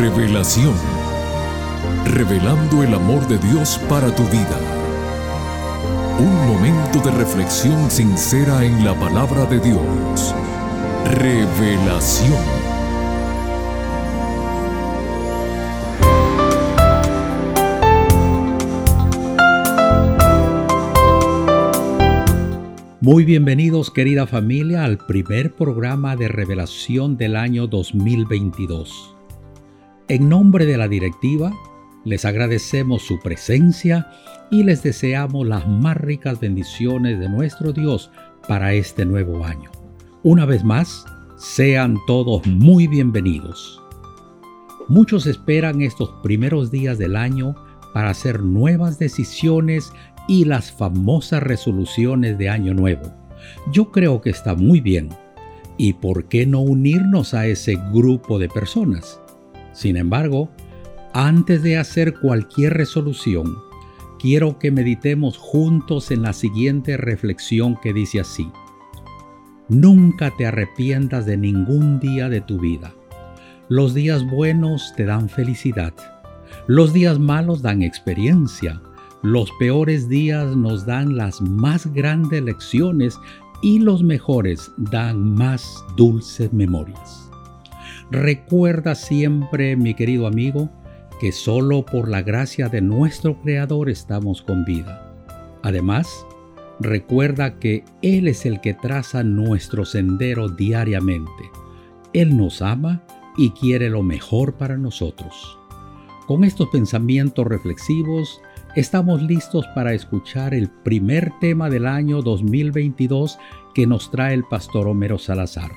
Revelación. Revelando el amor de Dios para tu vida. Un momento de reflexión sincera en la palabra de Dios. Revelación. Muy bienvenidos querida familia al primer programa de revelación del año 2022. En nombre de la directiva, les agradecemos su presencia y les deseamos las más ricas bendiciones de nuestro Dios para este nuevo año. Una vez más, sean todos muy bienvenidos. Muchos esperan estos primeros días del año para hacer nuevas decisiones y las famosas resoluciones de Año Nuevo. Yo creo que está muy bien. ¿Y por qué no unirnos a ese grupo de personas? Sin embargo, antes de hacer cualquier resolución, quiero que meditemos juntos en la siguiente reflexión que dice así. Nunca te arrepientas de ningún día de tu vida. Los días buenos te dan felicidad. Los días malos dan experiencia. Los peores días nos dan las más grandes lecciones y los mejores dan más dulces memorias. Recuerda siempre, mi querido amigo, que solo por la gracia de nuestro Creador estamos con vida. Además, recuerda que Él es el que traza nuestro sendero diariamente. Él nos ama y quiere lo mejor para nosotros. Con estos pensamientos reflexivos, estamos listos para escuchar el primer tema del año 2022 que nos trae el pastor Homero Salazar.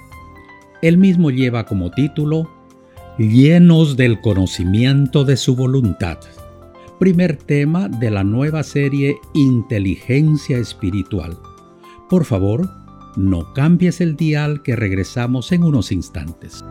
Él mismo lleva como título Llenos del conocimiento de su voluntad. Primer tema de la nueva serie Inteligencia Espiritual. Por favor, no cambies el dial que regresamos en unos instantes.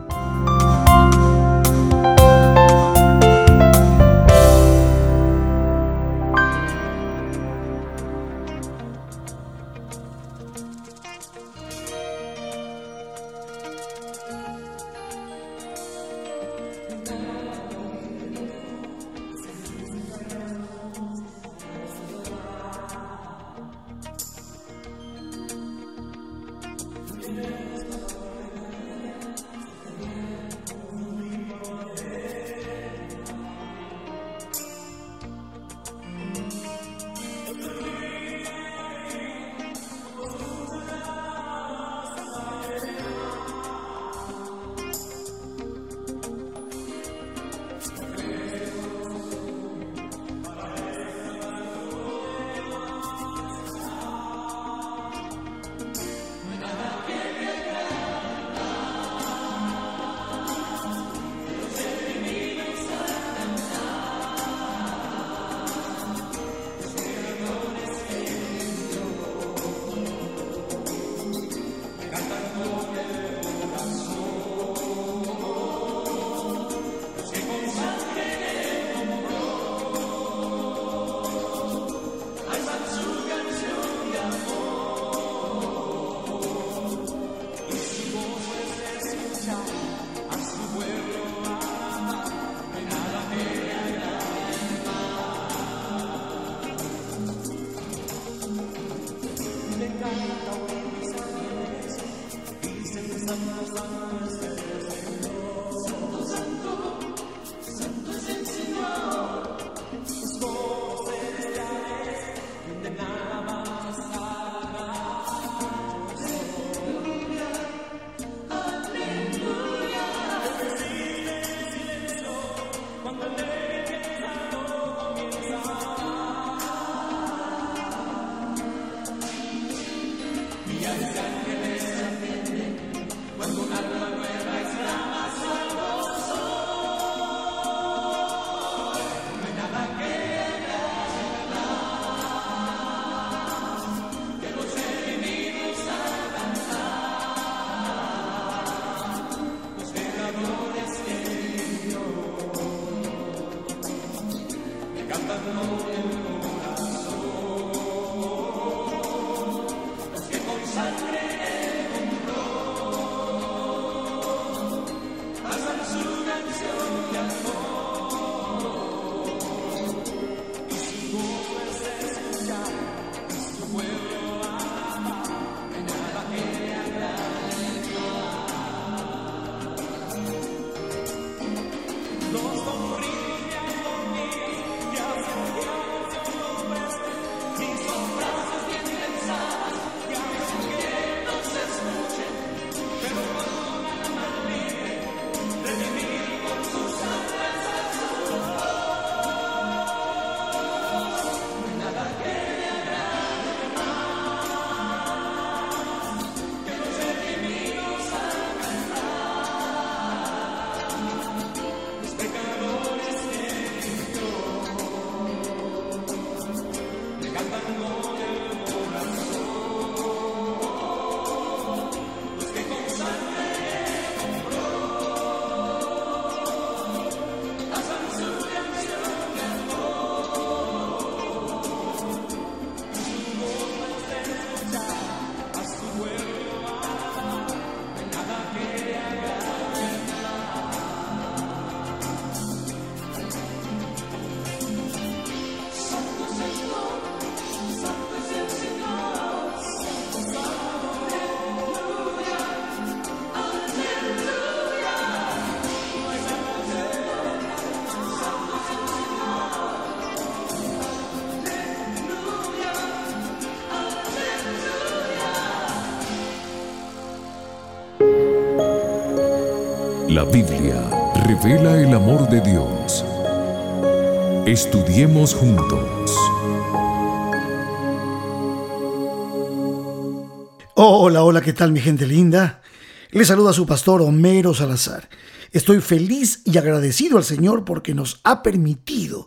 La Biblia revela el amor de Dios. Estudiemos juntos. Hola, hola, ¿qué tal mi gente linda? Les saluda su pastor Homero Salazar. Estoy feliz y agradecido al Señor porque nos ha permitido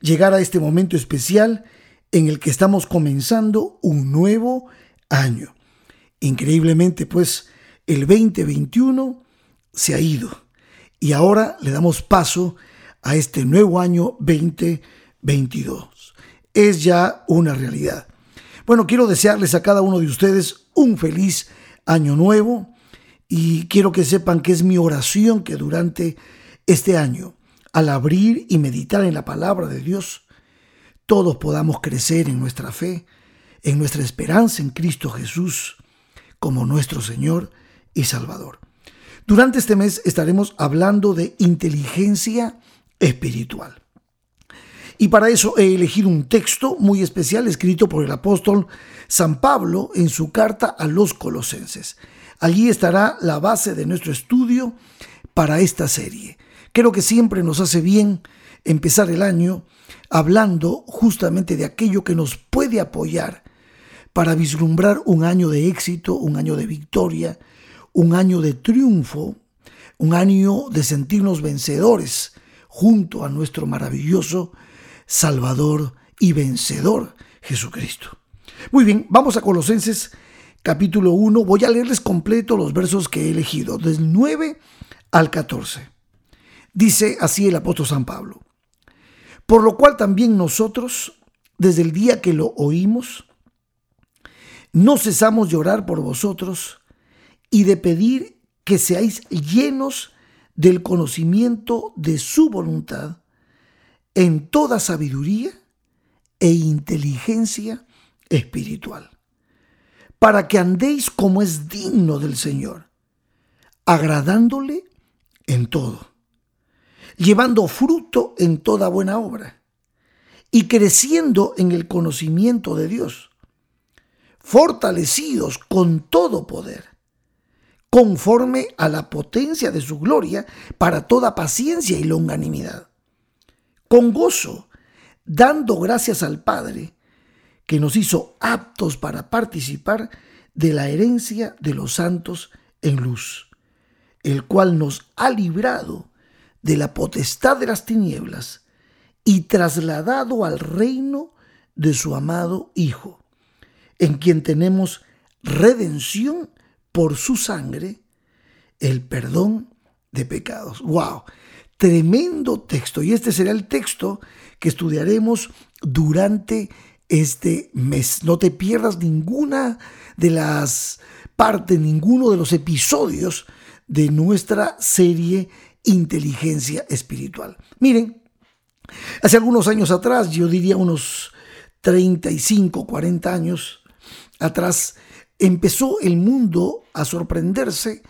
llegar a este momento especial en el que estamos comenzando un nuevo año. Increíblemente, pues, el 2021 se ha ido y ahora le damos paso a este nuevo año 2022. Es ya una realidad. Bueno, quiero desearles a cada uno de ustedes un feliz año nuevo y quiero que sepan que es mi oración que durante este año, al abrir y meditar en la palabra de Dios, todos podamos crecer en nuestra fe, en nuestra esperanza en Cristo Jesús como nuestro Señor y Salvador. Durante este mes estaremos hablando de inteligencia espiritual. Y para eso he elegido un texto muy especial escrito por el apóstol San Pablo en su carta a los colosenses. Allí estará la base de nuestro estudio para esta serie. Creo que siempre nos hace bien empezar el año hablando justamente de aquello que nos puede apoyar para vislumbrar un año de éxito, un año de victoria, un año de triunfo, un año de sentirnos vencedores junto a nuestro maravilloso Salvador y vencedor Jesucristo. Muy bien, vamos a Colosenses capítulo 1. Voy a leerles completo los versos que he elegido, del 9 al 14. Dice así el apóstol San Pablo. Por lo cual también nosotros, desde el día que lo oímos, no cesamos de orar por vosotros y de pedir que seáis llenos del conocimiento de su voluntad en toda sabiduría e inteligencia espiritual, para que andéis como es digno del Señor, agradándole en todo llevando fruto en toda buena obra y creciendo en el conocimiento de Dios, fortalecidos con todo poder, conforme a la potencia de su gloria, para toda paciencia y longanimidad, con gozo, dando gracias al Padre, que nos hizo aptos para participar de la herencia de los santos en luz, el cual nos ha librado de la potestad de las tinieblas y trasladado al reino de su amado Hijo, en quien tenemos redención por su sangre, el perdón de pecados. ¡Wow! Tremendo texto. Y este será el texto que estudiaremos durante este mes. No te pierdas ninguna de las partes, ninguno de los episodios de nuestra serie inteligencia espiritual. Miren, hace algunos años atrás, yo diría unos 35, 40 años atrás, empezó el mundo a sorprenderse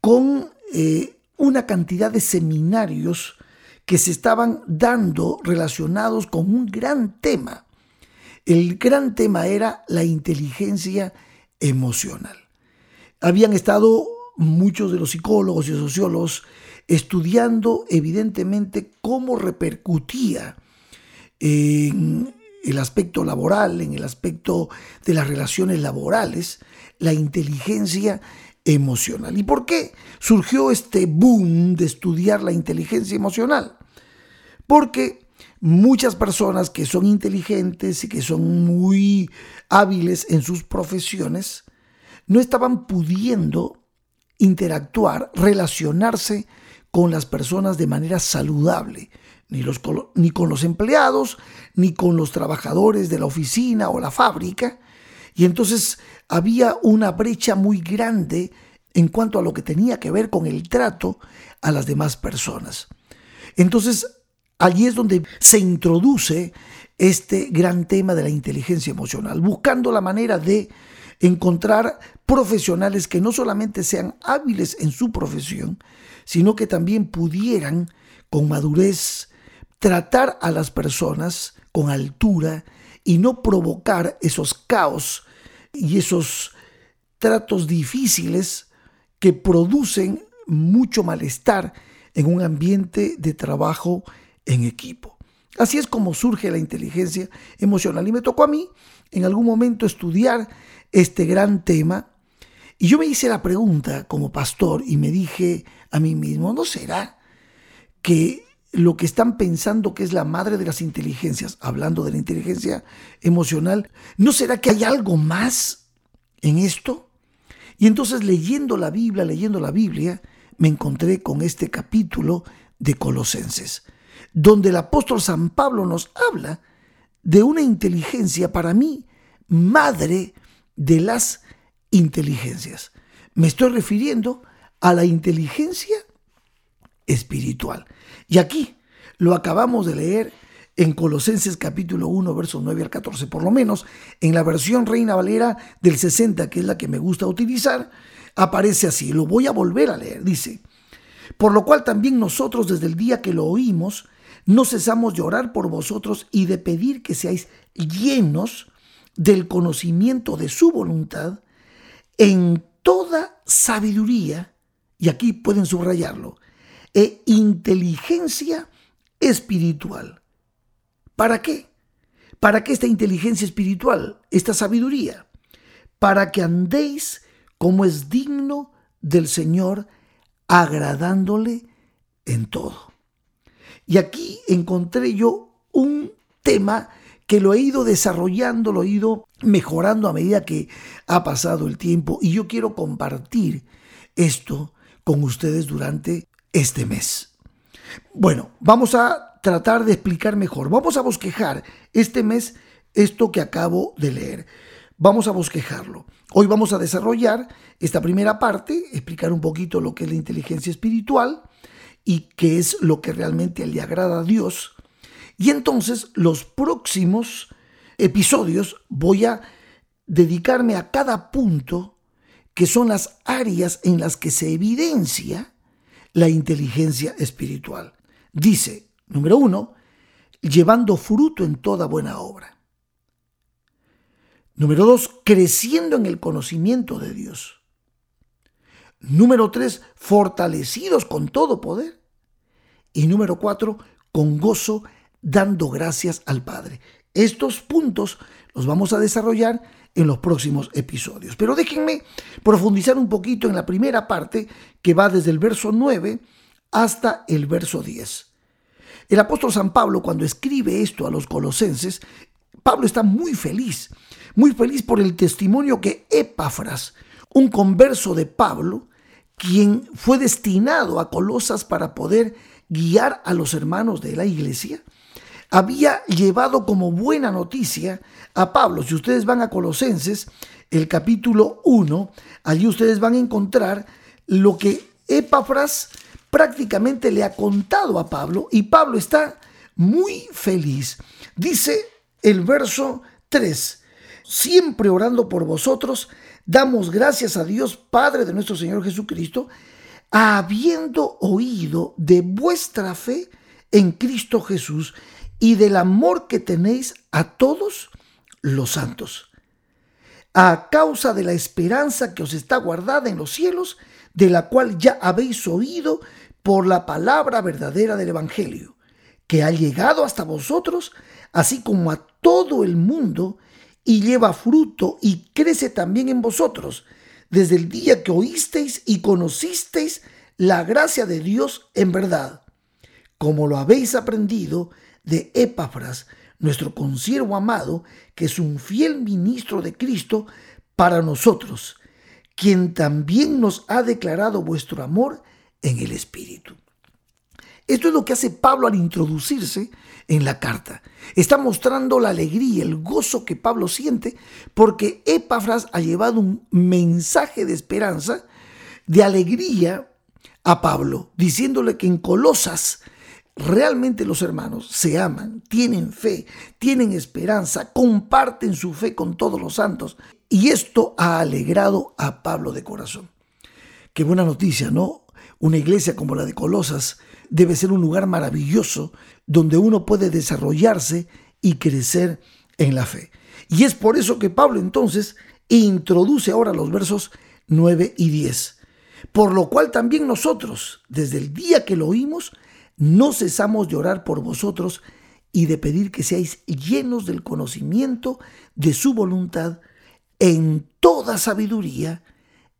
con eh, una cantidad de seminarios que se estaban dando relacionados con un gran tema. El gran tema era la inteligencia emocional. Habían estado muchos de los psicólogos y sociólogos estudiando evidentemente cómo repercutía en el aspecto laboral, en el aspecto de las relaciones laborales, la inteligencia emocional. ¿Y por qué surgió este boom de estudiar la inteligencia emocional? Porque muchas personas que son inteligentes y que son muy hábiles en sus profesiones no estaban pudiendo interactuar, relacionarse con las personas de manera saludable, ni, con los empleados, ni con los trabajadores de la oficina o la fábrica. Y entonces había una brecha muy grande en cuanto a lo que tenía que ver con el trato a las demás personas. Entonces, allí es donde se introduce este gran tema de la inteligencia emocional, buscando la manera de encontrar profesionales que no solamente sean hábiles en su profesión, sino que también pudieran con madurez tratar a las personas con altura y no provocar esos caos y esos tratos difíciles que producen mucho malestar en un ambiente de trabajo en equipo. Así es como surge la inteligencia emocional. Y me tocó a mí en algún momento estudiar este gran tema. Y yo me hice la pregunta como pastor y me dije a mí mismo, ¿no será que lo que están pensando que es la madre de las inteligencias, hablando de la inteligencia emocional, ¿no será que hay algo más en esto? Y entonces leyendo la Biblia, leyendo la Biblia, me encontré con este capítulo de Colosenses, donde el apóstol San Pablo nos habla de una inteligencia para mí madre de las inteligencias. Me estoy refiriendo a la inteligencia espiritual. Y aquí lo acabamos de leer en Colosenses capítulo 1, versos 9 al 14, por lo menos en la versión Reina Valera del 60, que es la que me gusta utilizar, aparece así. Lo voy a volver a leer. Dice, por lo cual también nosotros desde el día que lo oímos, no cesamos de orar por vosotros y de pedir que seáis llenos del conocimiento de su voluntad en toda sabiduría, y aquí pueden subrayarlo, e inteligencia espiritual. ¿Para qué? ¿Para qué esta inteligencia espiritual, esta sabiduría? Para que andéis como es digno del Señor, agradándole en todo. Y aquí encontré yo un tema que lo he ido desarrollando, lo he ido mejorando a medida que ha pasado el tiempo y yo quiero compartir esto con ustedes durante este mes. Bueno, vamos a tratar de explicar mejor. Vamos a bosquejar este mes esto que acabo de leer. Vamos a bosquejarlo. Hoy vamos a desarrollar esta primera parte, explicar un poquito lo que es la inteligencia espiritual y qué es lo que realmente le agrada a Dios. Y entonces los próximos episodios voy a dedicarme a cada punto que son las áreas en las que se evidencia la inteligencia espiritual. Dice, número uno, llevando fruto en toda buena obra. Número dos, creciendo en el conocimiento de Dios. Número tres, fortalecidos con todo poder. Y número cuatro, con gozo, dando gracias al Padre. Estos puntos los vamos a desarrollar en los próximos episodios. Pero déjenme profundizar un poquito en la primera parte que va desde el verso 9 hasta el verso 10. El apóstol San Pablo cuando escribe esto a los colosenses, Pablo está muy feliz, muy feliz por el testimonio que Epafras, un converso de Pablo, quien fue destinado a Colosas para poder guiar a los hermanos de la iglesia, había llevado como buena noticia a Pablo. Si ustedes van a Colosenses, el capítulo 1, allí ustedes van a encontrar lo que Epafras prácticamente le ha contado a Pablo y Pablo está muy feliz. Dice el verso 3, siempre orando por vosotros, damos gracias a Dios Padre de nuestro Señor Jesucristo, habiendo oído de vuestra fe en Cristo Jesús y del amor que tenéis a todos los santos, a causa de la esperanza que os está guardada en los cielos, de la cual ya habéis oído por la palabra verdadera del Evangelio, que ha llegado hasta vosotros, así como a todo el mundo, y lleva fruto y crece también en vosotros, desde el día que oísteis y conocisteis la gracia de Dios en verdad, como lo habéis aprendido de Epafras, nuestro consiervo amado, que es un fiel ministro de Cristo para nosotros, quien también nos ha declarado vuestro amor en el Espíritu. Esto es lo que hace Pablo al introducirse en la carta. Está mostrando la alegría, el gozo que Pablo siente, porque Epafras ha llevado un mensaje de esperanza, de alegría a Pablo, diciéndole que en Colosas realmente los hermanos se aman, tienen fe, tienen esperanza, comparten su fe con todos los santos. Y esto ha alegrado a Pablo de corazón. Qué buena noticia, ¿no? Una iglesia como la de Colosas debe ser un lugar maravilloso donde uno puede desarrollarse y crecer en la fe. Y es por eso que Pablo entonces introduce ahora los versos 9 y 10 Por lo cual también nosotros, desde el día que lo oímos, no cesamos de orar por vosotros y de pedir que seáis llenos del conocimiento de su voluntad en toda sabiduría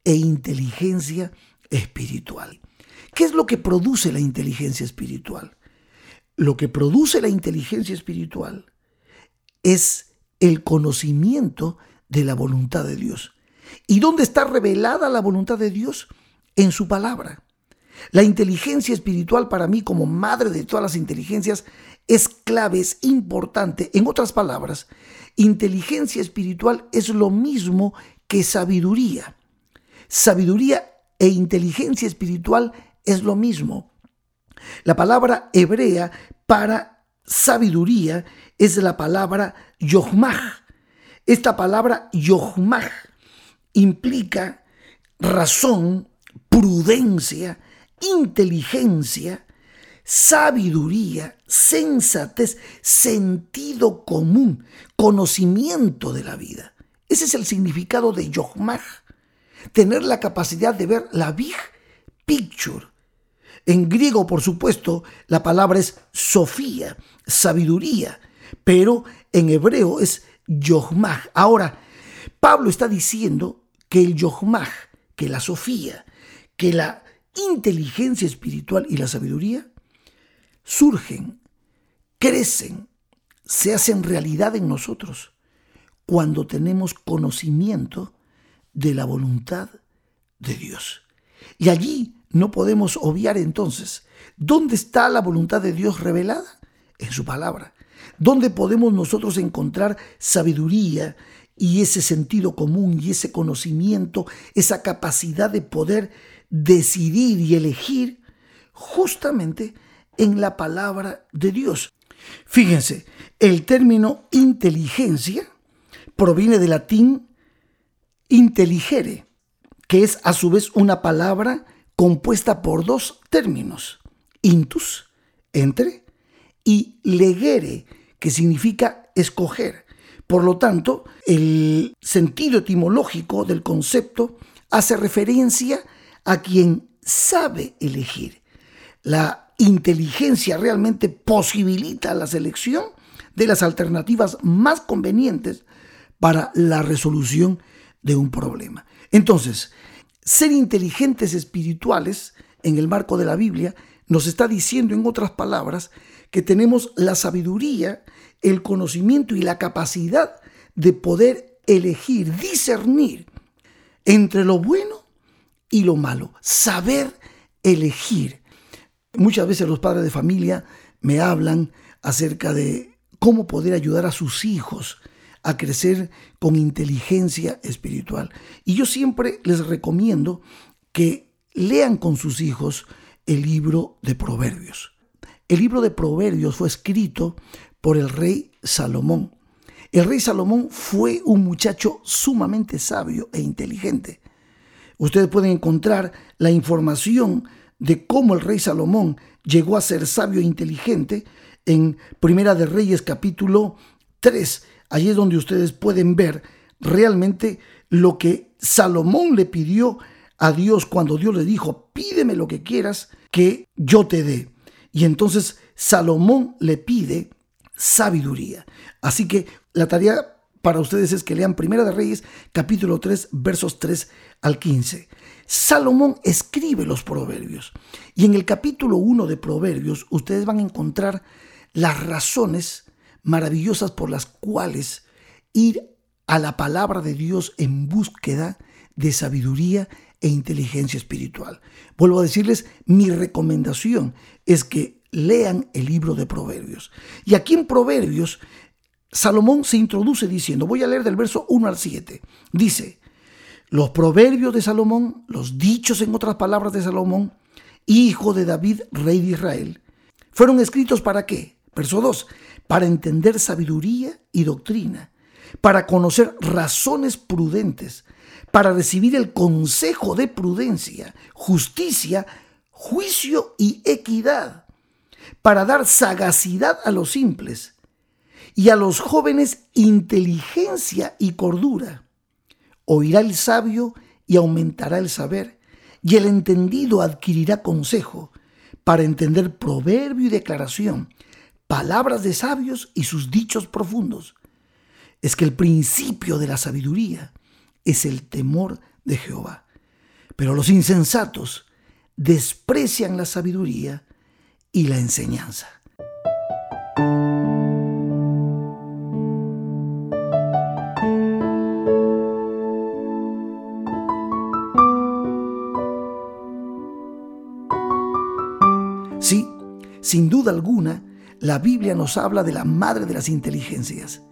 e inteligencia espiritual. ¿Qué es lo que produce la inteligencia espiritual? Lo que produce la inteligencia espiritual es el conocimiento de la voluntad de Dios. ¿Y dónde está revelada la voluntad de Dios? En su palabra. La inteligencia espiritual para mí como madre de todas las inteligencias es clave, es importante. En otras palabras, inteligencia espiritual es lo mismo que sabiduría. Sabiduría e inteligencia espiritual es lo mismo. La palabra hebrea para sabiduría es la palabra yohmah. Esta palabra yohmah implica razón, prudencia, inteligencia, sabiduría, sensatez, sentido común, conocimiento de la vida. Ese es el significado de Yohmah. Tener la capacidad de ver la big picture. En griego, por supuesto, la palabra es sofía, sabiduría, pero en hebreo es Yohmah. Ahora, Pablo está diciendo que el Yohmah, que la sofía, que la inteligencia espiritual y la sabiduría surgen, crecen, se hacen realidad en nosotros cuando tenemos conocimiento de la voluntad de Dios. Y allí no podemos obviar entonces, ¿dónde está la voluntad de Dios revelada? En su palabra. ¿Dónde podemos nosotros encontrar sabiduría y ese sentido común y ese conocimiento, esa capacidad de poder decidir y elegir justamente en la palabra de Dios. Fíjense, el término inteligencia proviene del latín intelligere, que es a su vez una palabra compuesta por dos términos, intus, entre, y legere, que significa escoger. Por lo tanto, el sentido etimológico del concepto hace referencia a quien sabe elegir. La inteligencia realmente posibilita la selección de las alternativas más convenientes para la resolución de un problema. Entonces, ser inteligentes espirituales en el marco de la Biblia nos está diciendo, en otras palabras, que tenemos la sabiduría, el conocimiento y la capacidad de poder elegir, discernir entre lo bueno y lo malo, saber elegir. Muchas veces los padres de familia me hablan acerca de cómo poder ayudar a sus hijos a crecer con inteligencia espiritual. Y yo siempre les recomiendo que lean con sus hijos el libro de Proverbios. El libro de Proverbios fue escrito por el rey Salomón. El rey Salomón fue un muchacho sumamente sabio e inteligente. Ustedes pueden encontrar la información de cómo el rey Salomón llegó a ser sabio e inteligente en Primera de Reyes capítulo 3 Allí es donde ustedes pueden ver realmente lo que Salomón le pidió a Dios cuando Dios le dijo, pídeme lo que quieras que yo te dé. Y entonces Salomón le pide sabiduría. Así que la tarea para ustedes es que lean Primera de Reyes capítulo 3 versos 3 al 15. Salomón escribe los proverbios y en el capítulo 1 de Proverbios ustedes van a encontrar las razones maravillosas por las cuales ir a la palabra de Dios en búsqueda de sabiduría e inteligencia espiritual. Vuelvo a decirles, mi recomendación es que lean el libro de Proverbios. Y aquí en Proverbios, Salomón se introduce diciendo, voy a leer del verso 1 al 7, dice, los proverbios de Salomón, los dichos en otras palabras de Salomón, hijo de David, rey de Israel, fueron escritos para qué? Verso 2, para entender sabiduría y doctrina, para conocer razones prudentes, para recibir el consejo de prudencia, justicia, juicio y equidad, para dar sagacidad a los simples y a los jóvenes inteligencia y cordura. Oirá el sabio y aumentará el saber, y el entendido adquirirá consejo para entender proverbio y declaración, palabras de sabios y sus dichos profundos. Es que el principio de la sabiduría es el temor de Jehová. Pero los insensatos desprecian la sabiduría y la enseñanza. Sin duda alguna, la Biblia nos habla de la madre de las inteligencias,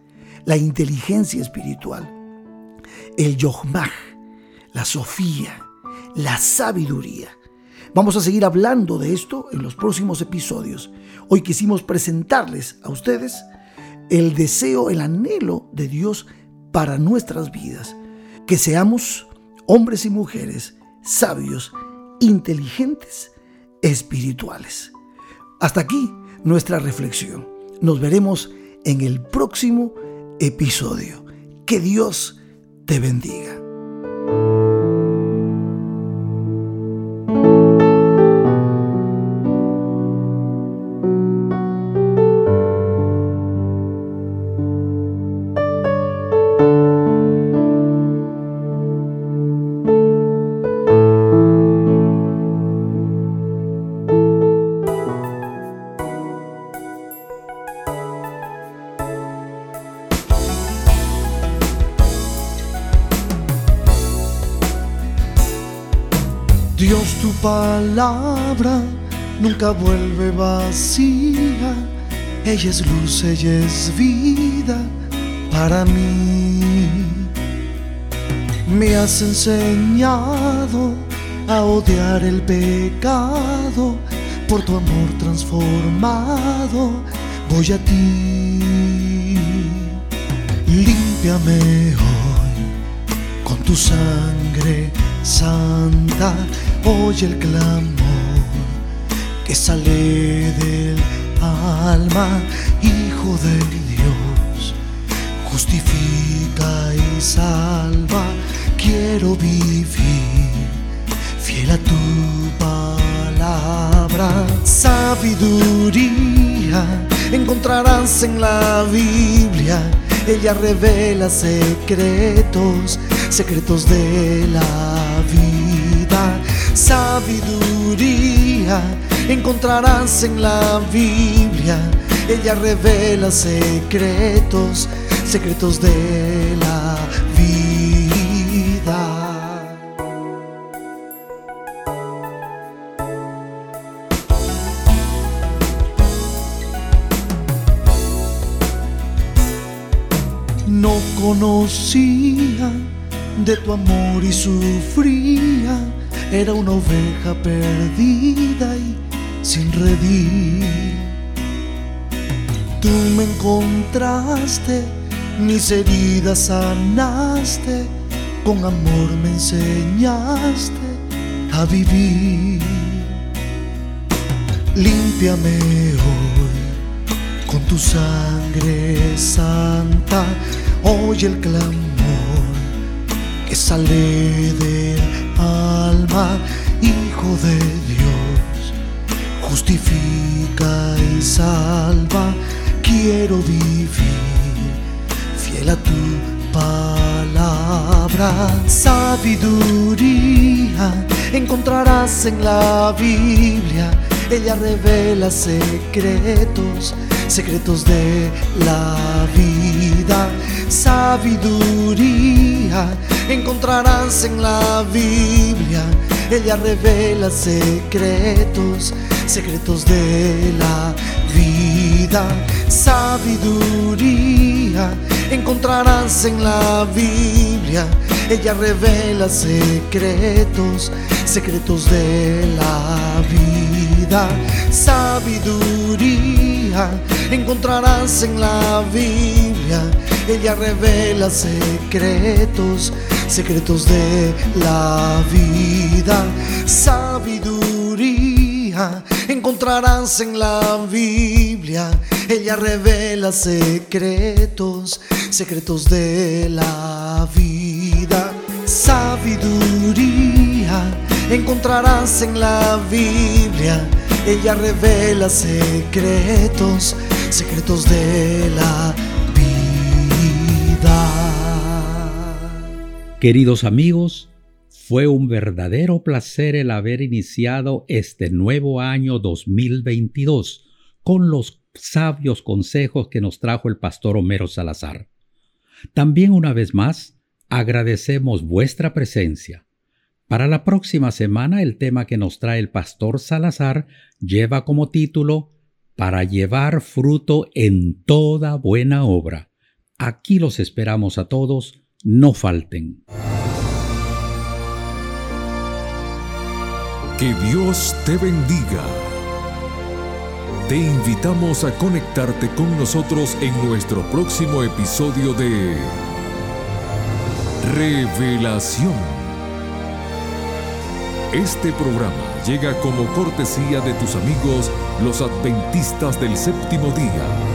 la inteligencia espiritual, el Yohmah, la Sofía, la sabiduría. Vamos a seguir hablando de esto en los próximos episodios. Hoy quisimos presentarles a ustedes el deseo, el anhelo de Dios para nuestras vidas. Que seamos hombres y mujeres sabios, inteligentes, espirituales. Hasta aquí nuestra reflexión. Nos veremos en el próximo episodio. Que Dios te bendiga. Palabra nunca vuelve vacía, ella es luz, ella es vida para mí. Me has enseñado a odiar el pecado, por tu amor transformado voy a ti. Límpiame hoy con tu sangre santa oye el clamor que sale del alma, Hijo de Dios, justifica y salva, quiero vivir fiel a tu palabra, sabiduría encontrarás en la Biblia, ella revela secretos, secretos de la vida sabiduría encontrarás en la Biblia. Ella revela secretos, secretos de la vida. No conocía de tu amor y sufría. Era una oveja perdida y sin redil. Tú me encontraste, mis heridas sanaste, con amor me enseñaste a vivir. Límpiame hoy con tu sangre santa, oye el clamor que sale del alma, Hijo de Dios, justifica y salva, quiero vivir fiel a tu palabra, sabiduría encontrarás en la Biblia, ella revela secretos, secretos de la vida, sabiduría encontrarás en la Biblia. Ella revela secretos, secretos de la vida. Sabiduría encontrarás en la Biblia. Ella revela secretos, secretos de la vida. Sabiduría encontrarás en la Biblia. Ella revela secretos, secretos de la vida. Sabiduría encontrarás en la Biblia. Ella revela secretos, secretos de la vida. Sabiduría encontrarás en la Biblia. Ella revela secretos, secretos de la vida. Queridos amigos, fue un verdadero placer el haber iniciado este nuevo año 2022 con los sabios consejos que nos trajo el pastor Homero Salazar. También una vez más, agradecemos vuestra presencia. Para la próxima semana el tema que nos trae el pastor Salazar lleva como título Para llevar fruto en toda buena obra. Aquí los esperamos a todos, no falten. Que Dios te bendiga. Te invitamos a conectarte con nosotros en nuestro próximo episodio de Revelación. Este programa llega como cortesía de tus amigos los adventistas del séptimo día.